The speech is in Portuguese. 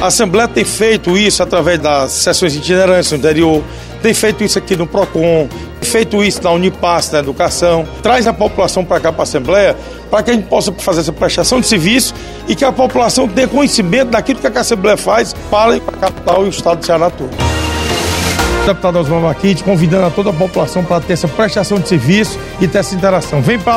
A Assembleia tem feito isso através das sessões itinerantes no interior, tem feito isso aqui no PROCON, feito isso na Unipass, na educação. Traz a população para cá, para a Assembleia, para que a gente possa fazer essa prestação de serviço e que a população tenha conhecimento daquilo que é a Assembleia faz para a capital e o estado de Ceará todo. Deputado Osmar Maquite convidando a toda a população para ter essa prestação de serviço e ter essa interação. Vem para a